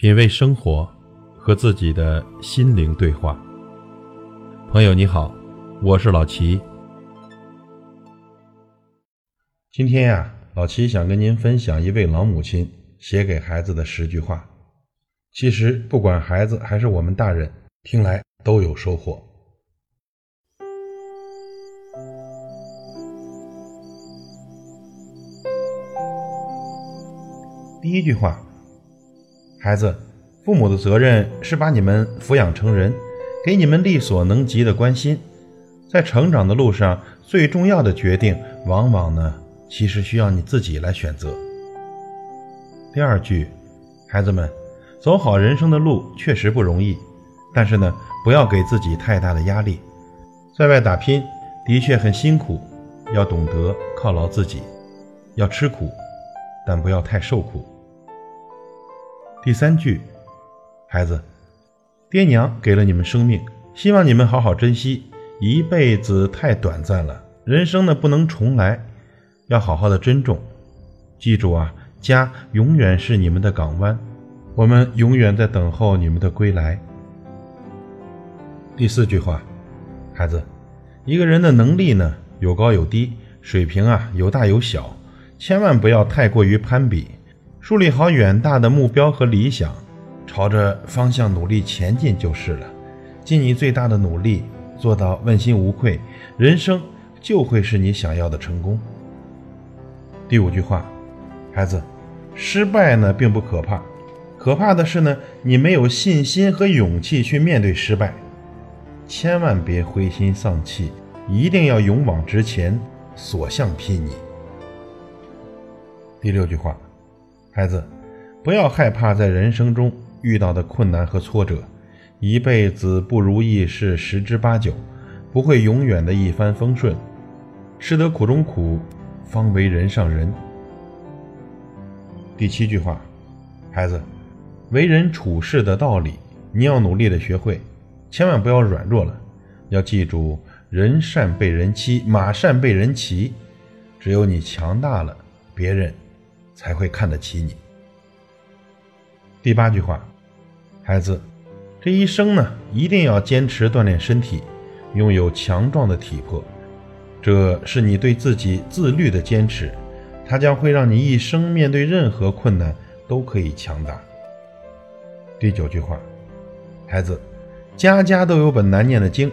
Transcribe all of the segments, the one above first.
品味生活，和自己的心灵对话。朋友你好，我是老齐。今天呀，老齐想跟您分享一位老母亲写给孩子的十句话。其实，不管孩子还是我们大人，听来都有收获。第一句话。孩子，父母的责任是把你们抚养成人，给你们力所能及的关心。在成长的路上，最重要的决定，往往呢，其实需要你自己来选择。第二句，孩子们，走好人生的路确实不容易，但是呢，不要给自己太大的压力。在外打拼的确很辛苦，要懂得犒劳自己，要吃苦，但不要太受苦。第三句，孩子，爹娘给了你们生命，希望你们好好珍惜。一辈子太短暂了，人生呢不能重来，要好好的珍重。记住啊，家永远是你们的港湾，我们永远在等候你们的归来。第四句话，孩子，一个人的能力呢有高有低，水平啊有大有小，千万不要太过于攀比。树立好远大的目标和理想，朝着方向努力前进就是了。尽你最大的努力，做到问心无愧，人生就会是你想要的成功。第五句话，孩子，失败呢并不可怕，可怕的是呢你没有信心和勇气去面对失败。千万别灰心丧气，一定要勇往直前，所向披靡。第六句话。孩子，不要害怕在人生中遇到的困难和挫折，一辈子不如意是十之八九，不会永远的一帆风顺。吃得苦中苦，方为人上人。第七句话，孩子，为人处事的道理，你要努力的学会，千万不要软弱了。要记住，人善被人欺，马善被人骑。只有你强大了，别人。才会看得起你。第八句话，孩子，这一生呢，一定要坚持锻炼身体，拥有强壮的体魄，这是你对自己自律的坚持，它将会让你一生面对任何困难都可以强大。第九句话，孩子，家家都有本难念的经，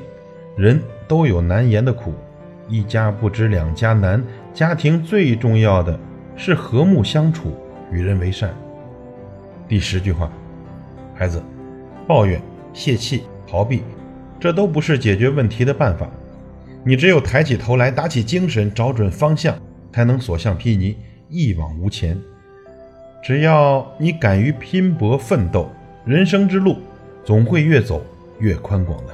人都有难言的苦，一家不知两家难，家庭最重要的。是和睦相处，与人为善。第十句话，孩子，抱怨、泄气、逃避，这都不是解决问题的办法。你只有抬起头来，打起精神，找准方向，才能所向披靡，一往无前。只要你敢于拼搏奋斗，人生之路总会越走越宽广的。